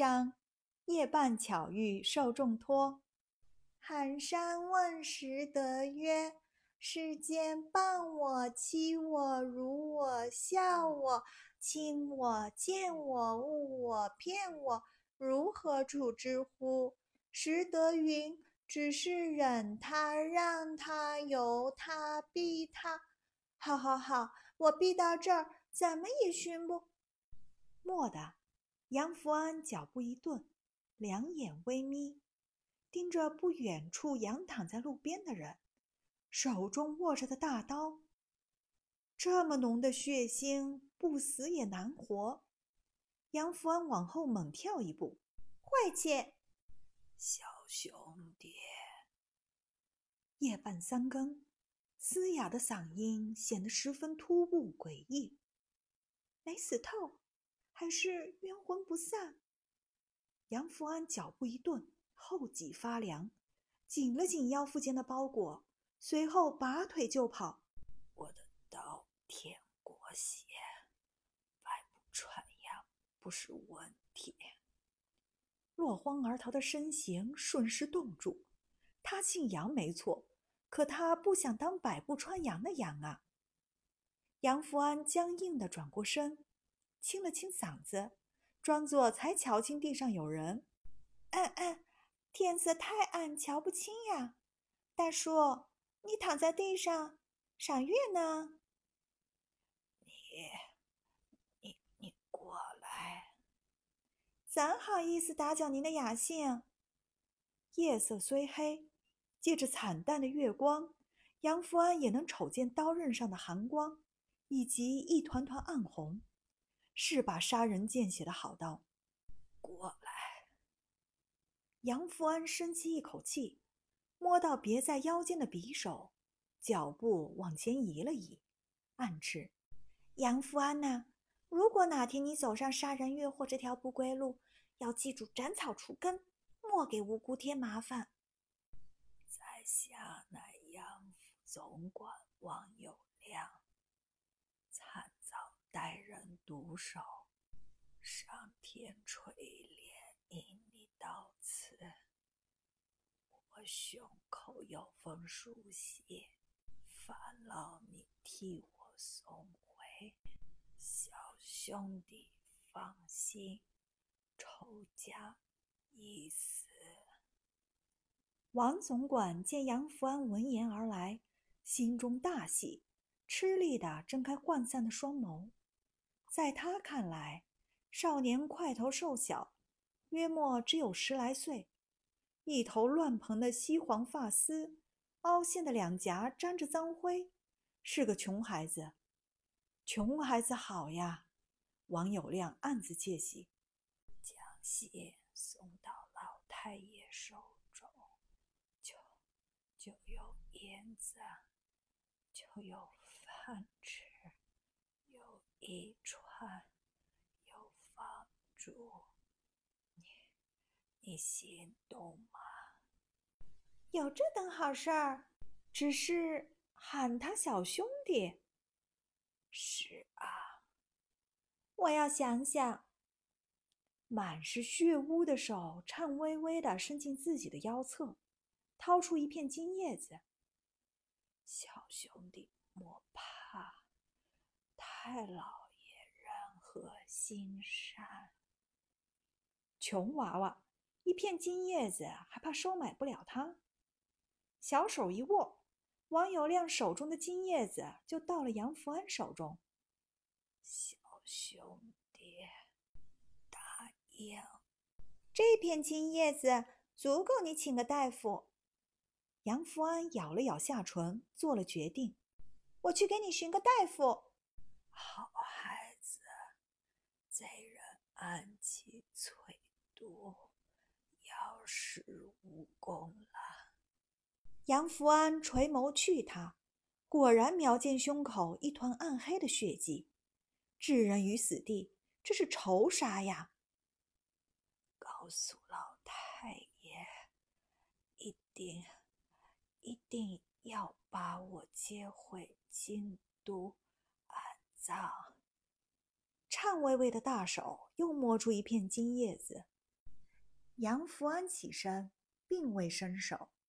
章：夜半巧遇受重托。寒山问拾得曰：“世间谤我、欺我、辱我、笑我、轻我、贱我、误我、骗我，如何处之乎？”拾得云：“只是忍他、让他、由他、避他。”好好好，我避到这儿，怎么也寻不。蓦地，杨福安脚步一顿，两眼微眯，盯着不远处仰躺在路边的人，手中握着的大刀。这么浓的血腥，不死也难活。杨福安往后猛跳一步，坏切！小兄弟，夜半三更。嘶哑的嗓音显得十分突兀诡异。没死透，还是冤魂不散？杨福安脚步一顿，后脊发凉，紧了紧腰腹间的包裹，随后拔腿就跑。我的刀舔过血，百步穿杨不是问题。落荒而逃的身形瞬时冻住。他姓杨没错。可他不想当百步穿杨的杨啊！杨福安僵硬地转过身，清了清嗓子，装作才瞧清地上有人。嗯嗯，天色太暗，瞧不清呀。大叔，你躺在地上赏月呢？你，你，你过来！怎好意思打搅您的雅兴？夜色虽黑。借着惨淡的月光，杨福安也能瞅见刀刃上的寒光，以及一团团暗红，是把杀人见血的好刀。过来！杨福安深吸一口气，摸到别在腰间的匕首，脚步往前移了移，暗斥：“杨福安呐，如果哪天你走上杀人越货这条不归路，要记住斩草除根，莫给无辜添麻烦。”在下乃杨府总管王有亮，待人毒手，上天垂怜，因你到此。我胸口有封书信，烦劳你替我送回。小兄弟放心，仇家已死。王总管见杨福安闻言而来，心中大喜，吃力地睁开涣散的双眸。在他看来，少年块头瘦小，约莫只有十来岁，一头乱蓬的西黄发丝，凹陷的两颊沾着脏灰，是个穷孩子。穷孩子好呀，王有亮暗自窃喜。将信送到老太爷手中，就。就有银子，就有饭吃，有衣穿，有房住。你，你心动吗？有这等好事儿，只是喊他小兄弟。是啊，我要想想。满是血污的手颤巍巍的伸进自己的腰侧。掏出一片金叶子，小兄弟莫怕，太老心善。穷娃娃，一片金叶子还怕收买不了他？小手一握，王有亮手中的金叶子就到了杨福安手中。小兄弟，答应，这片金叶子足够你请个大夫。杨福安咬了咬下唇，做了决定：“我去给你寻个大夫。”好啊，暗器淬毒，要食无功了。杨福安垂眸去他，果然瞄见胸口一团暗黑的血迹，置人于死地，这是仇杀呀！告诉老太爷，一定。一定要把我接回京都安葬。颤巍巍的大手又摸出一片金叶子。杨福安起身并未伸手。